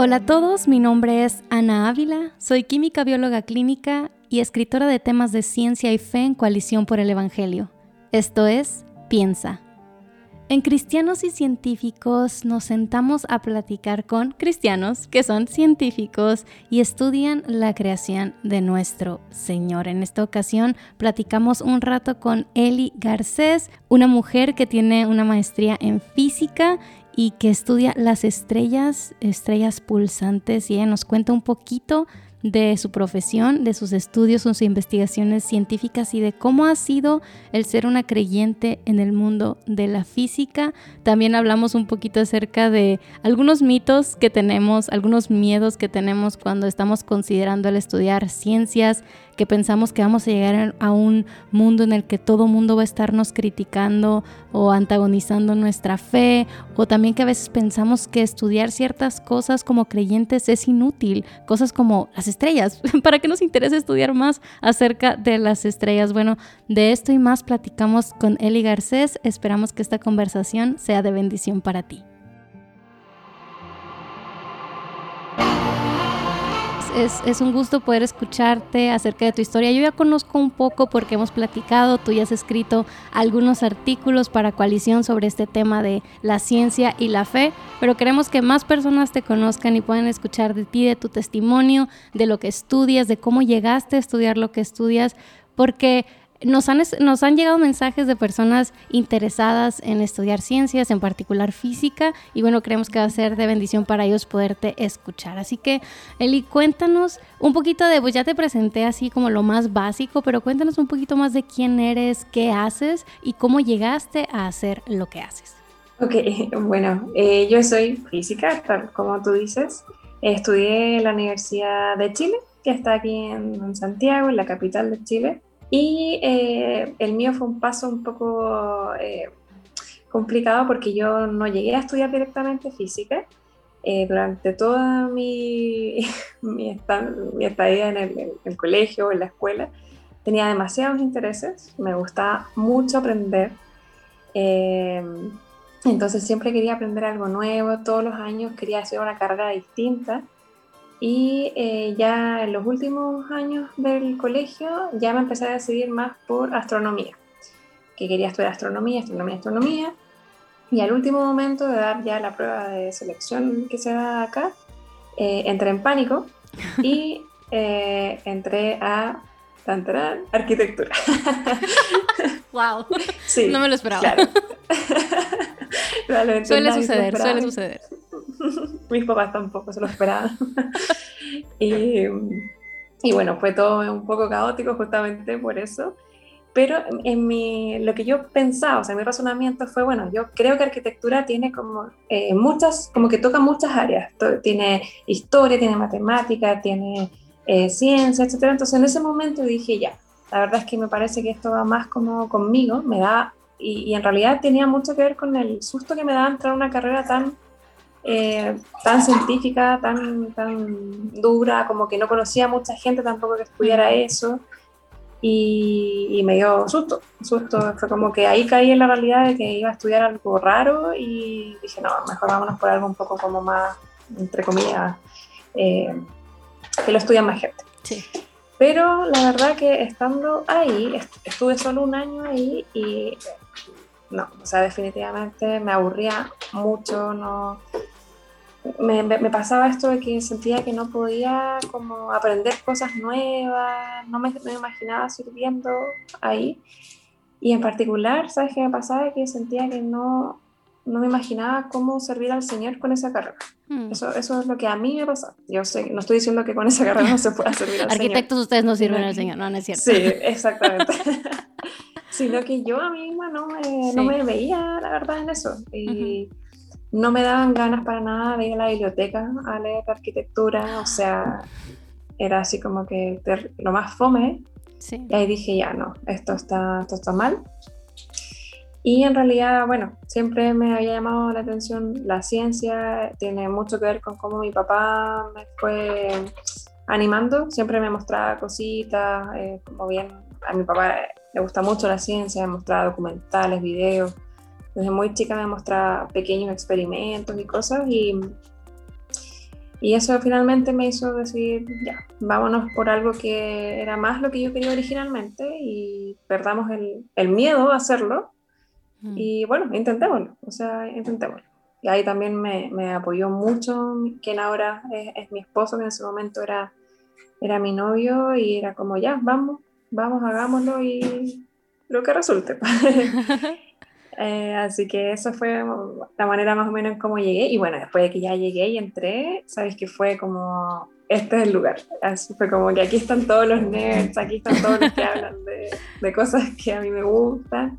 Hola a todos, mi nombre es Ana Ávila, soy química bióloga clínica y escritora de temas de ciencia y fe en Coalición por el Evangelio. Esto es Piensa. En Cristianos y Científicos nos sentamos a platicar con cristianos que son científicos y estudian la creación de nuestro Señor. En esta ocasión platicamos un rato con Eli Garcés, una mujer que tiene una maestría en física y que estudia las estrellas, estrellas pulsantes, y nos cuenta un poquito de su profesión, de sus estudios, sus investigaciones científicas y de cómo ha sido el ser una creyente en el mundo de la física. También hablamos un poquito acerca de algunos mitos que tenemos, algunos miedos que tenemos cuando estamos considerando el estudiar ciencias, que pensamos que vamos a llegar a un mundo en el que todo mundo va a estarnos criticando o antagonizando nuestra fe, o también que a veces pensamos que estudiar ciertas cosas como creyentes es inútil, cosas como las estrellas. ¿Para qué nos interesa estudiar más acerca de las estrellas? Bueno, de esto y más platicamos con Eli Garcés. Esperamos que esta conversación sea de bendición para ti. Es, un gusto poder escucharte acerca de tu historia. Yo ya conozco un poco porque hemos platicado, tú ya has escrito algunos artículos para Coalición sobre este tema de la ciencia y la fe, pero queremos que más personas te conozcan y puedan escuchar de ti, de tu testimonio, de lo que estudias, de cómo llegaste a estudiar lo que estudias, porque nos han, nos han llegado mensajes de personas interesadas en estudiar ciencias, en particular física, y bueno, creemos que va a ser de bendición para ellos poderte escuchar. Así que, Eli, cuéntanos un poquito de, pues ya te presenté así como lo más básico, pero cuéntanos un poquito más de quién eres, qué haces y cómo llegaste a hacer lo que haces. Ok, bueno, eh, yo soy física, tal como tú dices. Estudié en la Universidad de Chile, que está aquí en Santiago, en la capital de Chile. Y eh, el mío fue un paso un poco eh, complicado porque yo no llegué a estudiar directamente física. Eh, durante toda mi, mi, estadía en el, colegio o en la escuela, tenía demasiados intereses, me gustaba mucho aprender. entonces siempre quería aprender algo nuevo, todos los años quería hacer una carrera distinta. Y eh, ya en los últimos años del colegio ya me empecé a decidir más por astronomía, que quería estudiar astronomía, astronomía, astronomía. Y al último momento de dar ya la prueba de selección que se da acá, eh, entré en pánico y eh, entré a arquitectura. ¡Wow! Sí, no me lo esperaba. suele suceder, suele suceder. Mis papás tampoco se lo esperaban. y, y, bueno, fue todo un poco caótico justamente por eso. Pero en mi, lo que yo pensaba, o sea, mi razonamiento fue, bueno, yo creo que arquitectura tiene como eh, muchas, como que toca muchas áreas. Tiene historia, tiene matemática, tiene eh, ciencia, etc. Entonces en ese momento dije, ya, la verdad es que me parece que esto va más como conmigo, me da, y, y en realidad tenía mucho que ver con el susto que me daba entrar a una carrera tan eh, tan científica, tan, tan dura, como que no conocía a mucha gente tampoco que estudiara eso. Y, me dio susto, susto. Fue como que ahí caí en la realidad de que iba a estudiar algo raro y dije, no, mejor vámonos por algo un poco como más, entre comillas, eh, que lo estudia más gente. Sí. Pero la verdad que estando ahí, estuve solo un año ahí y no, o sea, definitivamente me aburría mucho, no, me, me, pasaba esto de que sentía que no podía como aprender cosas nuevas, no me, me, imaginaba sirviendo ahí. Y en particular, ¿sabes qué me pasaba? Que sentía que no, no me imaginaba cómo servir al Señor con esa carrera. Hmm. Eso, eso es lo que a mí me pasa. Yo sé, no estoy diciendo que con esa carrera no se pueda servir al Señor. Arquitectos ustedes no sirven al Señor, no, no es cierto. Sí, exactamente. Sino que yo a mí misma no me, no me veía, la verdad, en eso. Y no me daban ganas para nada de ir a la biblioteca a leer arquitectura, o sea, era así como que lo más fome. Y ahí dije, ya no, esto está, esto está mal. Y en realidad, bueno, siempre me había llamado la atención la ciencia, tiene mucho que ver con cómo mi papá me fue animando, siempre me mostraba cositas, eh, como bien a mi papá le gusta mucho la ciencia, me mostraba documentales, videos, desde muy chica me mostraba pequeños experimentos y cosas y, Y eso finalmente me hizo decir, ya, vámonos por algo que era más lo que yo quería originalmente y perdamos el, el miedo a hacerlo. Mm. Y bueno, intentémoslo, o sea, intentémoslo. Y ahí también me, me apoyó mucho quien ahora es, es, mi esposo, que en ese momento era, era mi novio, y era como, ya, vamos, vamos, hagámoslo y lo que resulte. Eh, así que eso fue la manera más o menos en cómo llegué. Y bueno, después de que ya llegué y entré, sabes que fue como, este es el lugar. Así fue como que aquí están todos los nerds, aquí están todos los que hablan de, de cosas que a mí me gustan.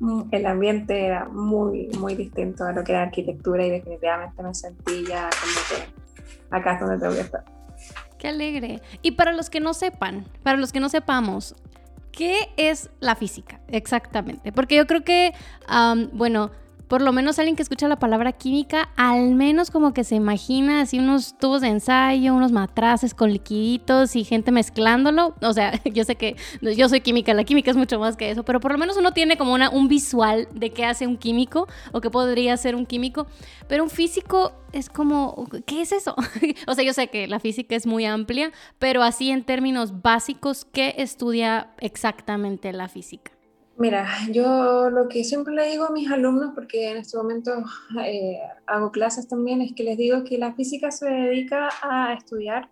Mm, el ambiente era muy, muy distinto a lo que era arquitectura y definitivamente me sentí ya como que acá es donde tengo que estar. Qué alegre. Y para los que no sepan, para los que no sepamos, ¿Qué es la física? Exactamente. Porque yo creo que, bueno, por lo menos alguien que escucha la palabra química, al menos como que se imagina así unos tubos de ensayo, unos matraces con liquiditos y gente mezclándolo. O sea, yo sé que yo soy química, la química es mucho más que eso, pero por lo menos uno tiene como una, un visual de qué hace un químico o qué podría ser un químico. Pero un físico es como, ¿qué es eso? o sea, yo sé que la física es muy amplia, pero así en términos básicos, ¿qué estudia exactamente la física? Mira, yo lo que siempre le digo a mis alumnos, porque en este momento eh, hago clases también, es que les digo que la física se dedica a estudiar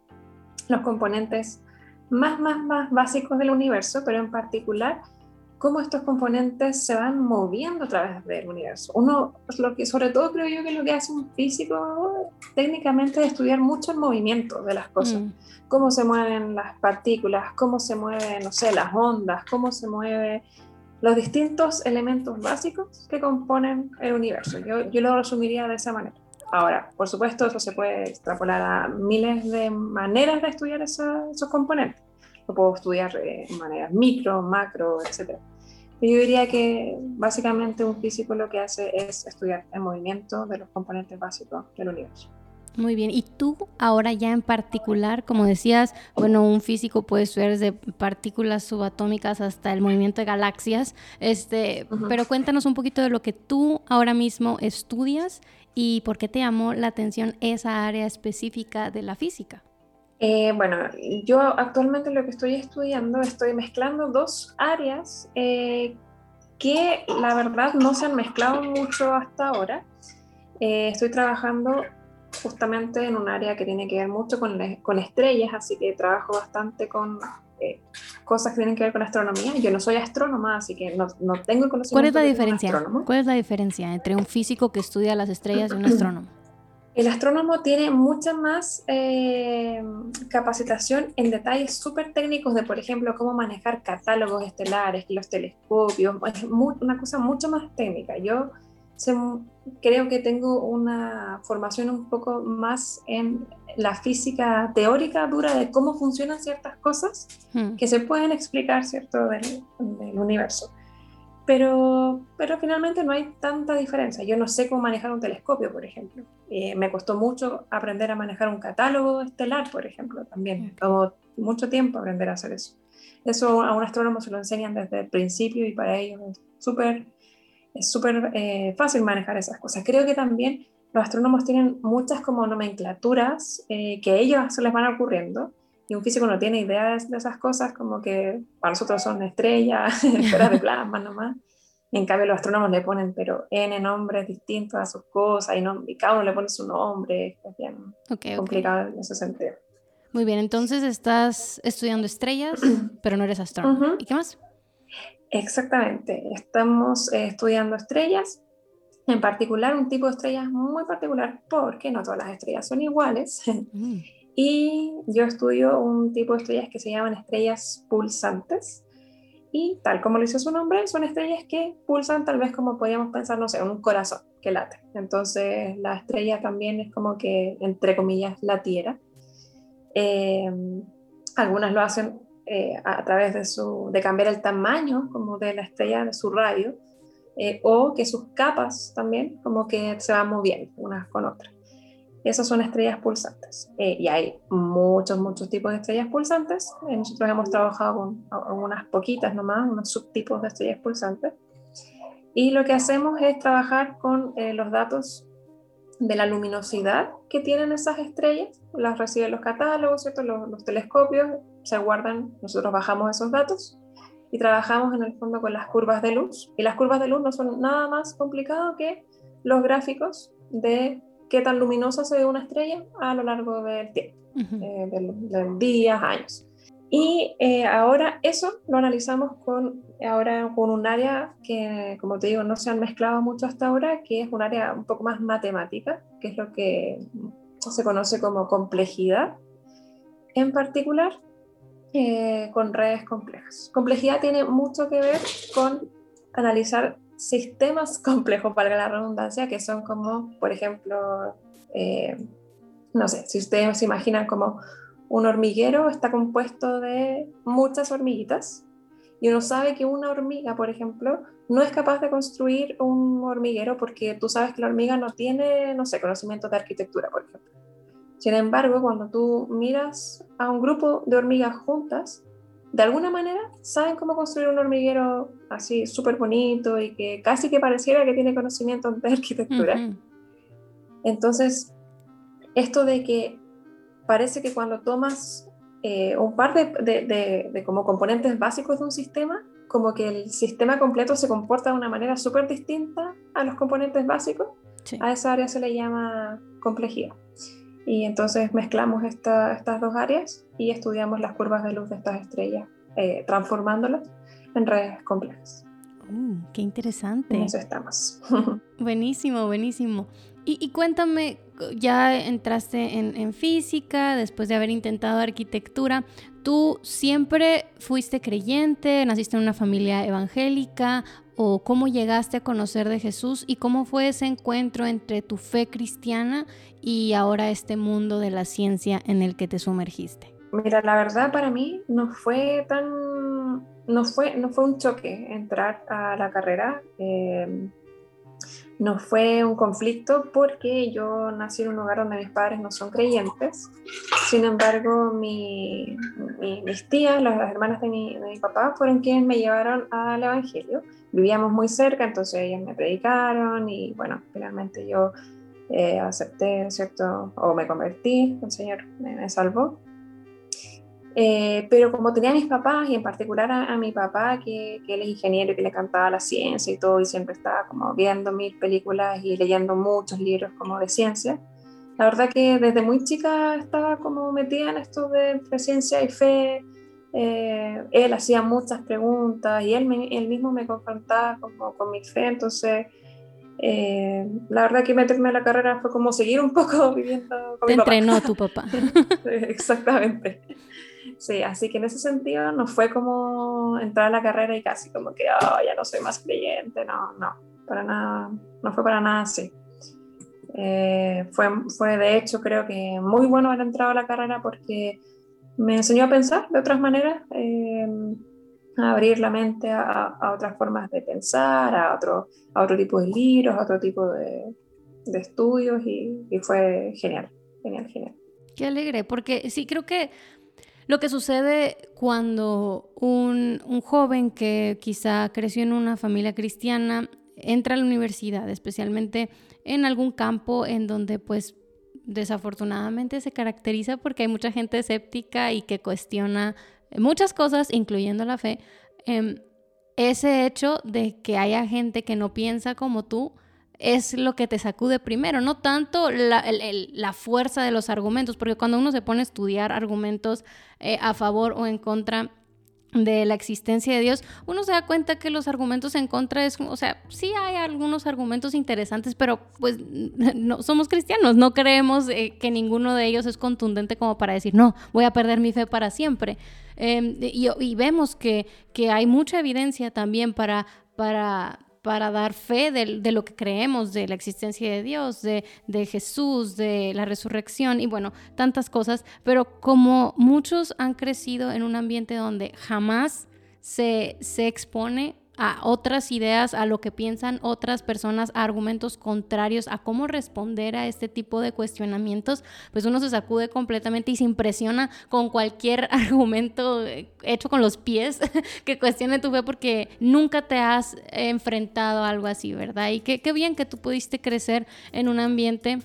los componentes más, más, más básicos del universo, pero en particular cómo estos componentes se van moviendo a través del universo. Uno, lo que sobre todo creo yo que lo que hace un físico técnicamente es estudiar mucho el movimiento de las cosas, mm. cómo se mueven las partículas, cómo se mueven, no sé, las ondas, cómo se mueve los distintos elementos básicos que componen el universo. Yo, yo lo resumiría de esa manera. Ahora, por supuesto, eso se puede extrapolar a miles de maneras de estudiar esos componentes. Lo puedo estudiar de maneras micro, macro, etc. yo diría que básicamente un físico lo que hace es estudiar el movimiento de los componentes básicos del universo. Muy bien, y tú ahora ya en particular, como decías, bueno, un físico puede estudiar desde partículas subatómicas hasta el movimiento de galaxias, este, pero cuéntanos un poquito de lo que tú ahora mismo estudias y por qué te llamó la atención esa área específica de la física. Eh, bueno, yo actualmente lo que estoy estudiando, estoy mezclando dos áreas eh, que la verdad no se han mezclado mucho hasta ahora. Eh, estoy trabajando justamente en un área que tiene que ver mucho con, con estrellas, así que trabajo bastante con eh, cosas que tienen que ver con astronomía. Yo no soy astrónoma, así que no, no tengo conocimiento. ¿Cuál es la diferencia? ¿Cuál es la diferencia entre un físico que estudia las estrellas y un astrónomo? El astrónomo tiene mucha más eh, capacitación en detalles súper técnicos de, por ejemplo, cómo manejar catálogos estelares, los telescopios, es una cosa mucho más técnica. Yo creo que tengo una formación un poco más en la física teórica dura de cómo funcionan ciertas cosas hmm. que se pueden explicar, ¿cierto?, del, universo. Pero, pero finalmente no hay tanta diferencia. Yo no sé cómo manejar un telescopio, por ejemplo. Eh, me costó mucho aprender a manejar un catálogo estelar, por ejemplo, también. Tomó mucho tiempo aprender a hacer eso. Eso a un astrónomo se lo enseñan desde el principio y para ellos es súper es súper eh, fácil manejar esas cosas. Creo que también los astrónomos tienen muchas como nomenclaturas eh, que a ellos se les van ocurriendo y un físico no tiene idea de, esas cosas, como que para nosotros son estrellas, esferas de plasma nomás. Y en cambio los astrónomos le ponen pero N nombres distintos a sus cosas y, no, y cada uno le pone su nombre. Es bien complicado en ese sentido. Muy bien, entonces estás estudiando estrellas, pero no eres astrónomo. ¿Y qué más? Exactamente, estamos eh, estudiando estrellas, en particular un tipo de estrellas muy particular porque no todas las estrellas son iguales. Mm. Y yo estudio un tipo de estrellas que se llaman estrellas pulsantes. Y tal como lo dice su nombre, son estrellas que pulsan tal vez como podríamos pensar, no sé, un corazón que late. Entonces la estrella también es como que, entre comillas, latiera. Eh, algunas lo hacen eh, a través de, su, de cambiar el tamaño como de la estrella, de su radio, eh, o que sus capas también como que se van moviendo unas con otras. Esas son estrellas pulsantes. Eh, y hay muchos, muchos tipos de estrellas pulsantes. nosotros hemos trabajado con unas poquitas nomás, unos subtipos de estrellas pulsantes. Y lo que hacemos es trabajar con los datos de la luminosidad que tienen esas estrellas, las reciben los catálogos, ¿cierto? Los, telescopios, se guardan, nosotros bajamos esos datos y trabajamos en el fondo con las curvas de luz. Y las curvas de luz no son nada más complicado que los gráficos de qué tan luminosa se ve una estrella a lo largo del tiempo, eh, de, días, años. Y eh, ahora eso lo analizamos con, ahora con un área que, como te digo, no se han mezclado mucho hasta ahora, que es un área un poco más matemática, que es lo que se conoce como complejidad, en particular eh, con redes complejas. Complejidad tiene mucho que ver con analizar sistemas complejos, para la redundancia, que son como, por ejemplo, eh, no sé, si ustedes se imaginan como un hormiguero está compuesto de muchas hormiguitas y uno sabe que una hormiga, por ejemplo, no es capaz de construir un hormiguero porque tú sabes que la hormiga no tiene, no sé, conocimiento de arquitectura, por ejemplo. Sin embargo, cuando tú miras a un grupo de hormigas juntas, de alguna manera saben cómo construir un hormiguero así súper bonito y que casi que pareciera que tiene conocimiento de arquitectura. Entonces, esto de que parece que cuando tomas eh, un par de, como componentes básicos de un sistema, como que el sistema completo se comporta de una manera súper distinta a los componentes básicos, a esa área se le llama complejidad. Y entonces mezclamos estas dos áreas y estudiamos las curvas de luz de estas estrellas, eh, transformándolas en redes complejas. Uh, ¡Qué interesante! En eso estamos. buenísimo, buenísimo. Y, cuéntame, ya entraste en, en, física, después de haber intentado arquitectura, ¿tú siempre fuiste creyente, naciste en una familia evangélica o cómo llegaste a conocer de Jesús y cómo fue ese encuentro entre tu fe cristiana y ahora este mundo de la ciencia en el que te sumergiste? Mira, la verdad para mí no fue tan, no fue, no fue un choque entrar a la carrera. Eh, no fue un conflicto porque yo nací en un lugar donde mis padres no son creyentes. Sin embargo, mi, mis tías, las hermanas de mi, de mi, papá, fueron quienes me llevaron al Evangelio. Vivíamos muy cerca, entonces ellas me predicaron y bueno, finalmente yo eh, acepté, ¿cierto? O me convertí, el Señor me, salvó. Eh, pero como tenía a mis papás y en particular a, mi papá, que, que, él es ingeniero y que le cantaba la ciencia y todo, y siempre estaba como viendo mil películas y leyendo muchos libros como de ciencia, la verdad que desde muy chica estaba como metida en esto de, ciencia y fe. Eh, él hacía muchas preguntas y él, él mismo me confrontaba como con mi fe, entonces eh, la verdad que meterme en la carrera fue como seguir un poco viviendo con Te entrenó tu papá. Exactamente. Sí, así que en ese sentido no fue como entrar a la carrera y casi como que oh, ya no soy más creyente, no, no, para nada, no fue para nada así. Eh, fue, fue de hecho creo que muy bueno haber entrado a la carrera porque me enseñó a pensar de otras maneras. Eh, abrir la mente a, otras formas de pensar, a otro, a otro tipo de libros, a otro tipo de, estudios y, fue genial, genial, genial. Qué alegre, porque sí creo que lo que sucede cuando un, un joven que quizá creció en una familia cristiana entra a la universidad, especialmente en algún campo en donde pues desafortunadamente se caracteriza porque hay mucha gente escéptica y que cuestiona muchas cosas, incluyendo la fe, em, ese hecho de que haya gente que no piensa como tú es lo que te sacude primero, no tanto la, la fuerza de los argumentos, porque cuando uno se pone a estudiar argumentos eh, a favor o en contra, de la existencia de Dios, uno se da cuenta que los argumentos en contra es, o sea, sí hay algunos argumentos interesantes, pero pues no somos cristianos, no creemos eh, que ninguno de ellos es contundente como para decir, no, voy a perder mi fe para siempre. Em, y, vemos que, que hay mucha evidencia también para, para para dar fe de, lo que creemos, de la existencia de Dios, de, Jesús, de la resurrección y bueno, tantas cosas, pero como muchos han crecido en un ambiente donde jamás se, se expone a otras ideas, a lo que piensan otras personas, a argumentos contrarios, a cómo responder a este tipo de cuestionamientos, pues uno se sacude completamente y se impresiona con cualquier argumento hecho con los pies que cuestione tu fe porque nunca te has enfrentado a algo así, ¿verdad? Y qué, qué bien que tú pudiste crecer en un ambiente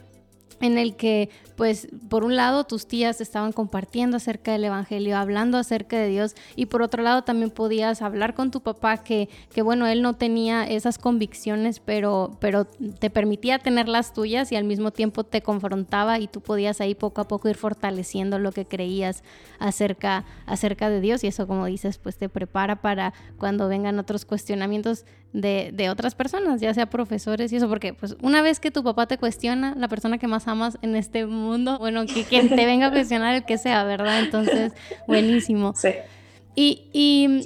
en el que pues por un lado tus tías estaban compartiendo acerca del Evangelio, hablando acerca de Dios y por otro lado también podías hablar con tu papá que, que bueno, él no tenía esas convicciones, pero, pero te permitía tener las tuyas y al mismo tiempo te confrontaba y tú podías ahí poco a poco ir fortaleciendo lo que creías acerca, acerca de Dios. Y eso como dices pues te prepara para cuando vengan otros cuestionamientos de, de otras personas, ya sea profesores y eso, porque pues una vez que tu papá te cuestiona, la persona que más amas en este mundo, bueno, que quien te venga a cuestionar el que sea, ¿verdad? Entonces, buenísimo. Sí. Y,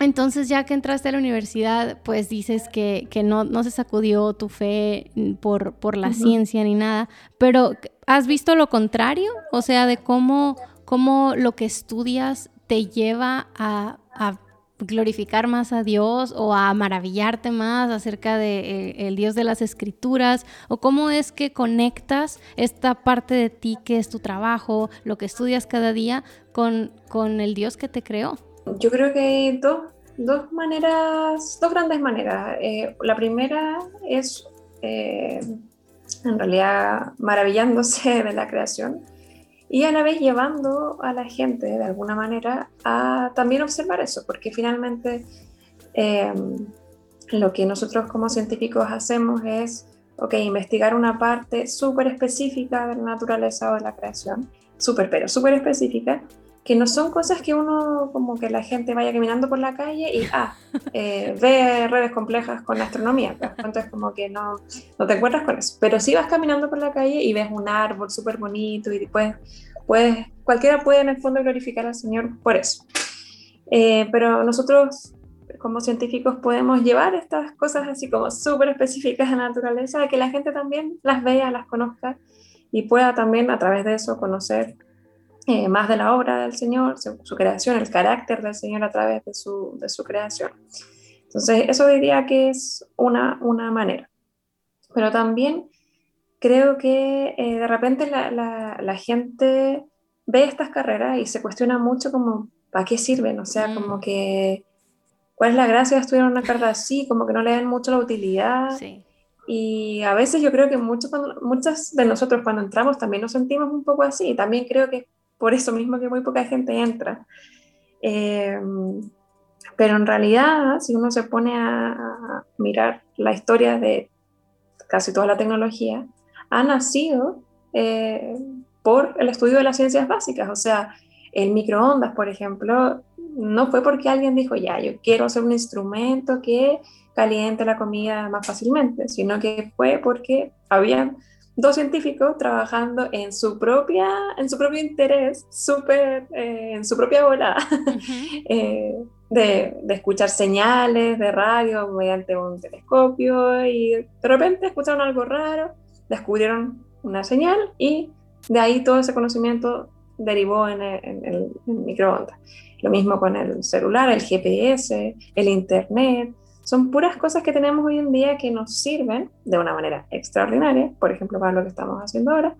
entonces ya que entraste a la universidad, pues dices que, no, no, se sacudió tu fe por, por la ciencia ni nada, pero ¿has visto lo contrario? O sea, de cómo, cómo lo que estudias te lleva a, a glorificar más a Dios o a maravillarte más acerca de eh, el Dios de las escrituras o cómo es que conectas esta parte de ti que es tu trabajo, lo que estudias cada día con, con el Dios que te creó? Yo creo que hay dos, dos maneras, dos grandes maneras. Eh, la primera es eh, en realidad maravillándose de la creación y a la vez llevando a la gente de alguna manera a también observar eso, porque finalmente em, lo que nosotros como científicos hacemos es, ok, investigar una parte súper específica de la naturaleza o de la creación, súper, pero súper específica, que no son cosas que uno, como que la gente vaya caminando por la calle y, ah, eh, ve redes complejas con astronomía. Pues, entonces, como que no, no te encuentras con eso. Pero si vas caminando por la calle y ves un árbol súper bonito y después, pues, cualquiera puede en el fondo glorificar al Señor por eso. Eh, pero nosotros, como científicos, podemos llevar estas cosas así como súper específicas de naturaleza a que la gente también las vea, las conozca y pueda también a través de eso conocer eh, más de la obra del Señor, su, creación, el carácter del Señor a través de su, de su creación. Entonces, eso diría que es una, una manera. Pero también creo que eh, de repente la, la, gente ve estas carreras y se cuestiona mucho como, ¿para qué sirven? O sea, como mm. que, ¿cuál es la gracia de estudiar una carrera así? Como que no le dan mucho la utilidad. Y a veces yo creo que muchos, muchas de nosotros cuando entramos también nos sentimos un poco así. También creo que por eso mismo que muy poca gente entra. Eh, pero en realidad, si uno se pone a, mirar la historia de casi toda la tecnología, ha nacido eh, por el estudio de las ciencias básicas. O sea, el microondas, por ejemplo, no fue porque alguien dijo, ya, yo quiero hacer un instrumento que caliente la comida más fácilmente, sino que fue porque había dos científicos trabajando en su propia, en su propio interés, súper, eh, en su propia bola, eh, de, de, escuchar señales de radio mediante un telescopio y de repente escucharon algo raro, descubrieron una señal y de ahí todo ese conocimiento derivó en el, en el microondas. Lo mismo con el celular, el GPS, el Internet, son puras cosas que tenemos hoy en día que nos sirven de una manera extraordinaria, por ejemplo, para lo que estamos haciendo ahora,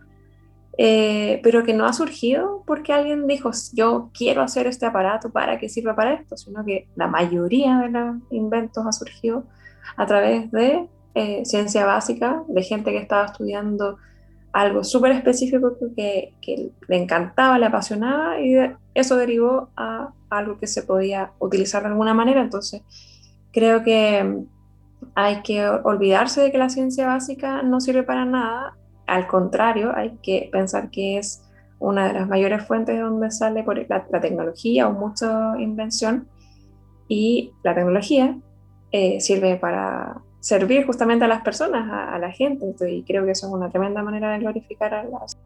eh, pero que no ha surgido porque alguien dijo, yo quiero hacer este aparato para que sirva para esto, sino que la mayoría de los inventos ha surgido a través de eh, ciencia básica, de gente que estaba estudiando algo súper específico que, le encantaba, le apasionaba y eso derivó a algo que se podía utilizar de alguna manera. Entonces, Creo que hay que olvidarse de que la ciencia básica no sirve para nada, al contrario, hay que pensar que es una de las mayores fuentes de donde sale por la, tecnología o mucha invención. Y la tecnología eh, sirve para servir justamente a las personas, a, a, la gente, y creo que eso es una tremenda manera de glorificar a las...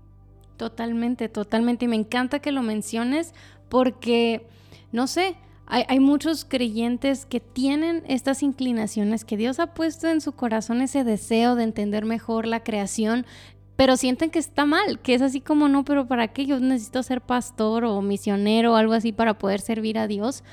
Totalmente, totalmente, y me encanta que lo menciones porque, no sé, hay, muchos creyentes que tienen estas inclinaciones, que Dios ha puesto en su corazón ese deseo de entender mejor la creación, pero sienten que está mal, que es así como no, pero ¿para qué? Yo necesito ser pastor o misionero o algo así para poder servir a Dios.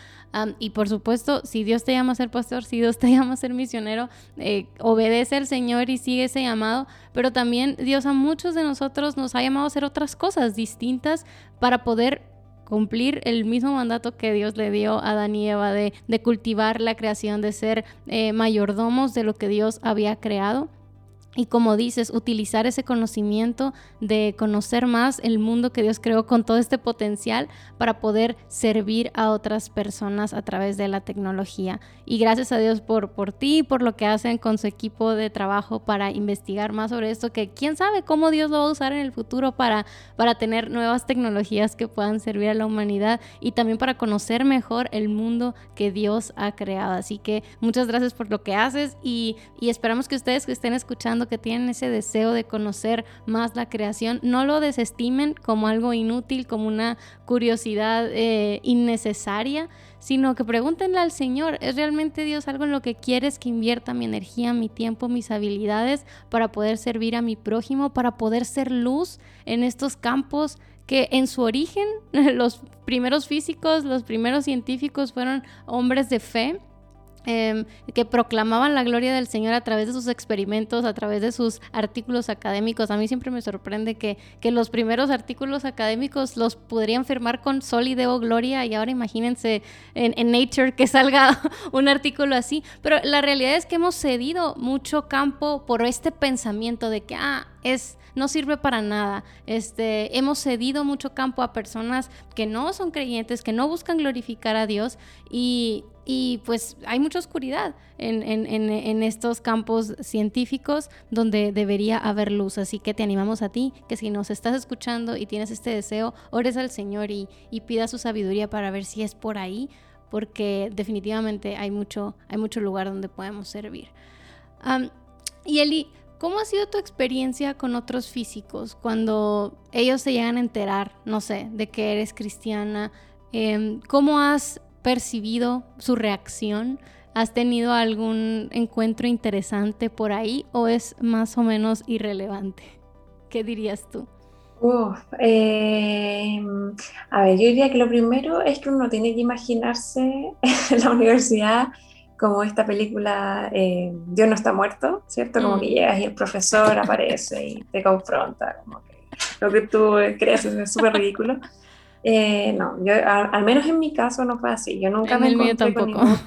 y por supuesto, si Dios te llama a ser pastor, si Dios te llama a ser misionero, eh, obedece al Señor y sigue ese llamado. Pero también Dios a muchos de nosotros nos ha llamado a hacer otras cosas distintas para poder cumplir el mismo mandato que Dios le dio a Adán y Eva de, cultivar la creación, de ser eh, mayordomos de lo que Dios había creado. Y como dices, utilizar ese conocimiento de conocer más el mundo que Dios creó con todo este potencial para poder servir a otras personas a través de la tecnología. Y gracias a Dios por, por ti por lo que hacen con su equipo de trabajo para investigar más sobre esto, que quién sabe cómo Dios lo va a usar en el futuro para, para tener nuevas tecnologías que puedan servir a la humanidad y también para conocer mejor el mundo que Dios ha creado. Así que muchas gracias por lo que haces y, y esperamos que ustedes que estén escuchando que tienen ese deseo de conocer más la creación, no lo desestimen como algo inútil, como una curiosidad eh, innecesaria, sino que pregúntenle al Señor, ¿es realmente Dios algo en lo que quieres que invierta mi energía, mi tiempo, mis habilidades para poder servir a mi prójimo, para poder ser luz en estos campos? que en su origen los primeros físicos, los primeros científicos fueron hombres de fe, Em, que proclamaban la gloria del Señor a través de sus experimentos, a través de sus artículos académicos. A mí siempre me sorprende que, que los primeros artículos académicos los podrían firmar con sol y deo gloria y ahora imagínense en, en Nature que salga un artículo así. Pero la realidad es que hemos cedido mucho campo por este pensamiento de que, ah, es no sirve para nada. Este, hemos cedido mucho campo a personas que no son creyentes, que no buscan glorificar a Dios y, y pues hay mucha oscuridad en, en, en, estos campos científicos donde debería haber luz. Así que te animamos a ti, que si nos estás escuchando y tienes este deseo, ores al Señor y, y pida su sabiduría para ver si es por ahí, porque definitivamente hay mucho, hay mucho lugar donde podemos servir. y Eli, ¿Cómo ha sido tu experiencia con otros físicos cuando ellos se llegan a enterar, no sé, de que eres cristiana? Em, ¿Cómo has percibido su reacción? ¿Has tenido algún encuentro interesante por ahí o es más o menos irrelevante? ¿Qué dirías tú? Em, a ver, yo diría que lo primero es que uno tiene que imaginarse en la universidad como esta película eh, Dios no está muerto, ¿cierto? Como que mm. llegas y el profesor aparece y te confronta, como que lo que tú crees es súper ridículo. Eh, no, yo, al, menos en mi caso no fue así. Yo nunca me encontré con ningún...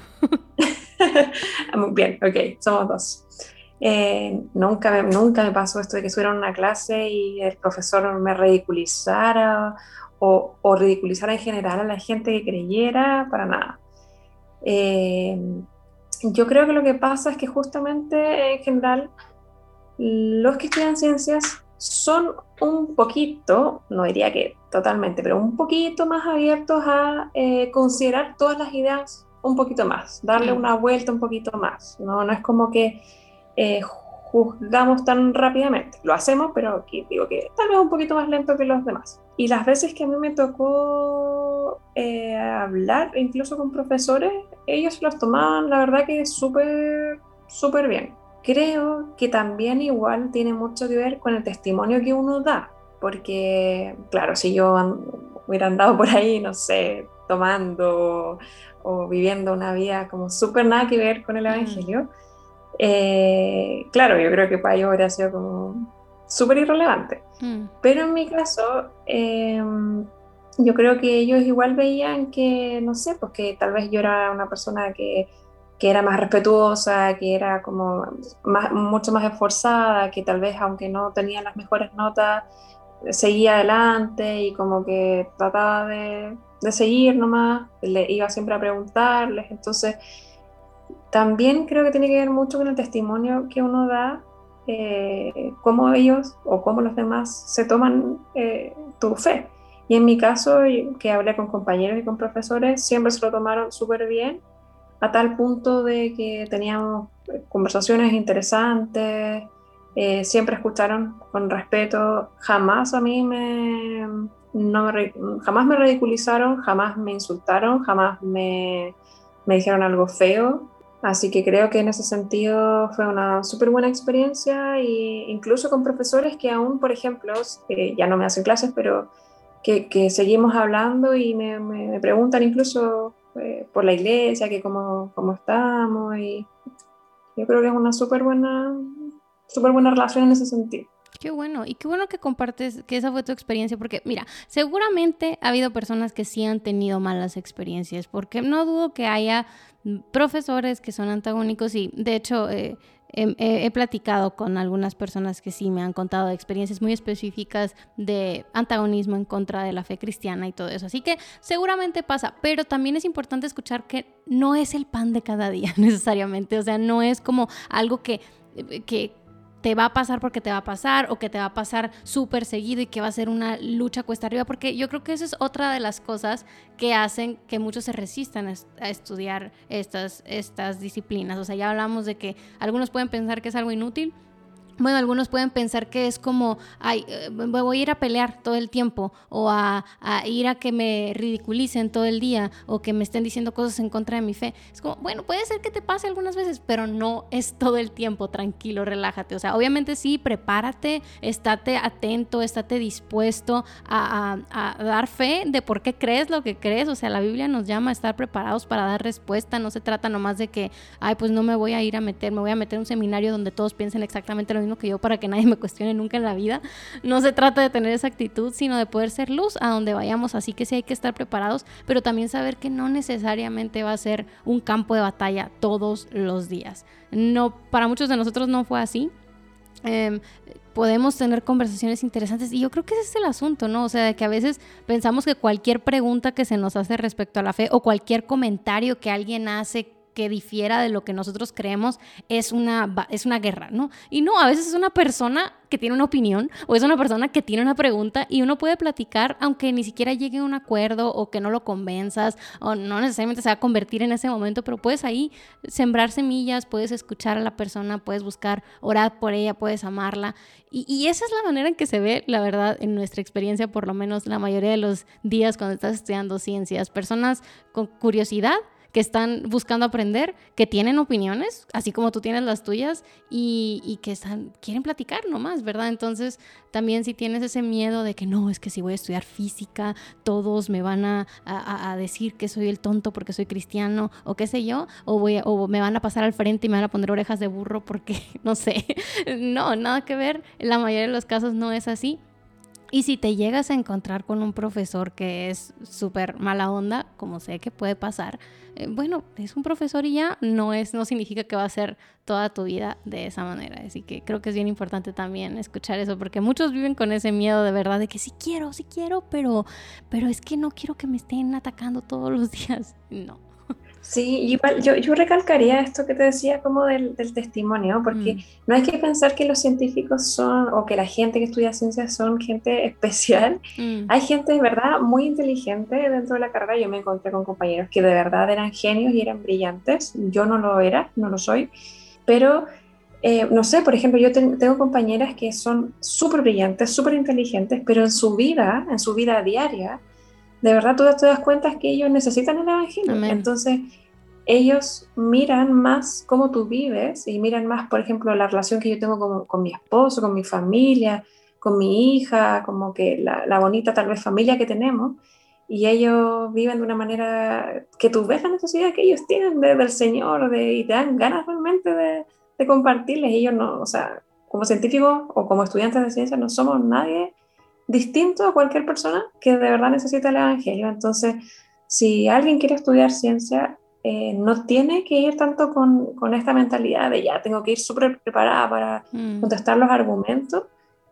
Muy bien, ok, somos dos. Eh, nunca, me, nunca me pasó esto de que estuviera en una clase y el profesor me ridiculizara o, o ridiculizara en general a la gente que creyera, para nada. Eh, yo creo que lo que pasa es que justamente en general los que estudian ciencias son un poquito, no diría que totalmente, pero un poquito más abiertos a eh, considerar todas las ideas un poquito más, darle una vuelta un poquito más. No, no es como que eh, juzgamos tan rápidamente. Lo hacemos, pero aquí digo que tal vez un poquito más lento que los demás. Y las veces que a mí me tocó eh, hablar, incluso con profesores, ellos los tomaban, la verdad que súper, súper bien. Creo que también igual tiene mucho que ver con el testimonio que uno da, porque, claro, si yo hubiera andado por ahí, no sé, tomando o viviendo una vida como súper nada que ver con el Evangelio, eh, claro, yo creo que para ellos habría sido como súper irrelevante. Mm. Pero en mi caso, em, yo creo que ellos igual veían que, no sé, pues que tal vez yo era una persona que, que era más respetuosa, que era como más, mucho más esforzada, que tal vez aunque no tenía las mejores notas, seguía adelante y como que trataba de, de seguir nomás, le iba siempre a preguntarles, entonces también creo que tiene que ver mucho con el testimonio que uno da eh, cómo ellos o cómo los demás se toman eh, tu fe. Y en mi caso, que hablé con compañeros y con profesores, siempre se lo tomaron súper bien, a tal punto de que teníamos eh, conversaciones interesantes, siempre escucharon con respeto, jamás a mí me, no jamás me ridiculizaron, jamás me insultaron, jamás me, me dijeron algo feo. Así que creo que en ese sentido fue una súper buena experiencia e incluso con profesores que aún, por ejemplo, ya no me hacen clases, pero que, seguimos hablando y me, preguntan incluso eh, por la iglesia, que cómo, cómo estamos, y yo creo que es una súper buena, súper buena relación en ese sentido. Qué bueno, y qué bueno que compartes que esa fue tu experiencia, porque mira, seguramente ha habido personas que sí han tenido malas experiencias, porque no dudo que haya profesores que son antagónicos y de hecho eh, he, platicado con algunas personas que sí me han contado experiencias muy específicas de antagonismo en contra de la fe cristiana y todo eso. Así que seguramente pasa, pero también es importante escuchar que no es el pan de cada día necesariamente, o sea, no es como algo que, que te va a pasar porque te va a pasar o que te va a pasar súper seguido y que va a ser una lucha cuesta arriba, porque yo creo que esa es otra de las cosas que hacen que muchos se resistan a estudiar estas, estas disciplinas. O sea, ya hablamos de que algunos pueden pensar que es algo inútil, bueno, algunos pueden pensar que es como, ay, eh, voy a ir a pelear todo el tiempo o a, ir a que me ridiculicen todo el día o que me estén diciendo cosas en contra de mi fe. Es como, bueno, puede ser que te pase algunas veces, pero no es todo el tiempo, tranquilo, relájate. O sea, obviamente sí, prepárate, estate atento, estate dispuesto a, a dar fe de por qué crees lo que crees. O sea, la Biblia nos llama a estar preparados para dar respuesta. No se trata nomás de que, ay, pues no me voy a ir a meter, me voy a meter en un seminario donde todos piensen exactamente lo mismo que yo para que nadie me cuestione nunca en la vida. No se trata de tener esa actitud, sino de poder ser luz a donde vayamos. Así que sí hay que estar preparados, pero también saber que no necesariamente va a ser un campo de batalla todos los días. No, para muchos de nosotros no fue así. Em, podemos tener conversaciones interesantes y yo creo que ese es el asunto, ¿no? O sea, de que a veces pensamos que cualquier pregunta que se nos hace respecto a la fe o cualquier comentario que alguien hace que difiera de lo que nosotros creemos es una, es una guerra, ¿no? Y no, a veces es una persona que tiene una opinión o es una persona que tiene una pregunta y uno puede platicar aunque ni siquiera llegue a un acuerdo o que no lo convenzas o no necesariamente se va a convertir en ese momento, pero puedes ahí sembrar semillas, puedes escuchar a la persona, puedes buscar orar por ella, puedes amarla. Y, y esa es la manera en que se ve, la verdad, en nuestra experiencia, por lo menos la mayoría de los días cuando estás estudiando ciencias. Personas con curiosidad que están buscando aprender, que tienen opiniones, así como tú tienes las tuyas, y, que están, quieren platicar nomás, ¿verdad? Entonces, también si tienes ese miedo de que no, es que si voy a estudiar física, todos me van a, decir que soy el tonto porque soy cristiano, o qué sé yo, o, voy o me van a pasar al frente y me van a poner orejas de burro porque, no sé, no, nada que ver, en la mayoría de los casos no es así. Y si te llegas a encontrar con un profesor que es súper mala onda, como sé que puede pasar, eh, bueno, es un profesor y ya no, es, no significa que va a ser toda tu vida de esa manera. Así que creo que es bien importante también escuchar eso, porque muchos viven con ese miedo de verdad de que sí quiero, sí quiero, pero, pero es que no quiero que me estén atacando todos los días. No. Sí, igual yo, yo recalcaría esto que te decía como del, testimonio, porque mm. no hay que pensar que los científicos son, o que la gente que estudia ciencias son gente especial. Mm. Hay gente de verdad muy inteligente dentro de la carrera. Yo me encontré con compañeros que de verdad eran genios y eran brillantes. Yo no lo era, no lo soy, pero... Eh, no sé, por ejemplo, yo tengo compañeras que son súper brillantes, súper inteligentes, pero en su vida, en su vida diaria, de verdad tú te das cuenta que ellos necesitan el Evangelio. Entonces, ellos miran más cómo tú vives y miran más, por ejemplo, la relación que yo tengo con, con mi esposo, con mi familia, con mi hija, como que la, la, bonita tal vez familia que tenemos. Y ellos viven de una manera que tú ves la necesidad que ellos tienen de, del Señor de, y te dan ganas realmente de, de compartirles. Ellos no, o sea, como científicos o como estudiantes de ciencia no somos nadie distinto a cualquier persona que de verdad necesita el Evangelio. Entonces, si alguien quiere estudiar ciencia, eh, no tiene que ir tanto con, con, esta mentalidad de ya tengo que ir súper preparada para mm. contestar los argumentos.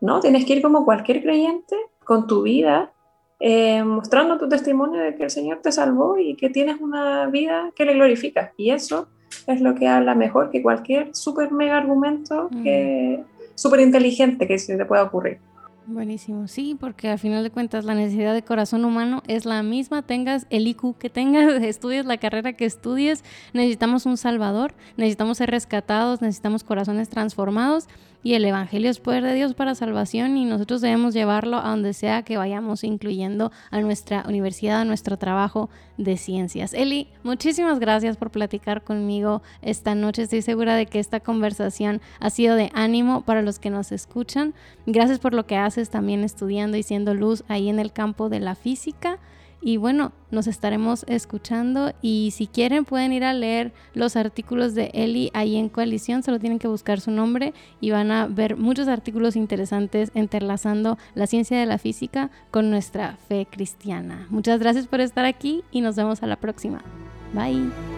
No, tienes que ir como cualquier creyente con tu vida, eh, mostrando tu testimonio de que el Señor te salvó y que tienes una vida que le glorifica. Y eso es lo que habla mejor que cualquier súper mega argumento mm. que súper inteligente que se te pueda ocurrir. Buenísimo, sí, porque al final de cuentas la necesidad de corazón humano es la misma, tengas el IQ que tengas, estudies la carrera que estudies, necesitamos un salvador, necesitamos ser rescatados, necesitamos corazones transformados y el Evangelio es poder de Dios para salvación y nosotros debemos llevarlo a donde sea que vayamos, incluyendo a nuestra universidad, a nuestro trabajo de ciencias. Eli, muchísimas gracias por platicar conmigo esta noche. Estoy segura de que esta conversación ha sido de ánimo para los que nos escuchan. Gracias por lo que haces también estudiando y siendo luz ahí en el campo de la física. Y bueno, nos estaremos escuchando y si quieren pueden ir a leer los artículos de Eli ahí en Coalición, solo tienen que buscar su nombre y van a ver muchos artículos interesantes entrelazando la ciencia de la física con nuestra fe cristiana. Muchas gracias por estar aquí y nos vemos a la próxima. Bye.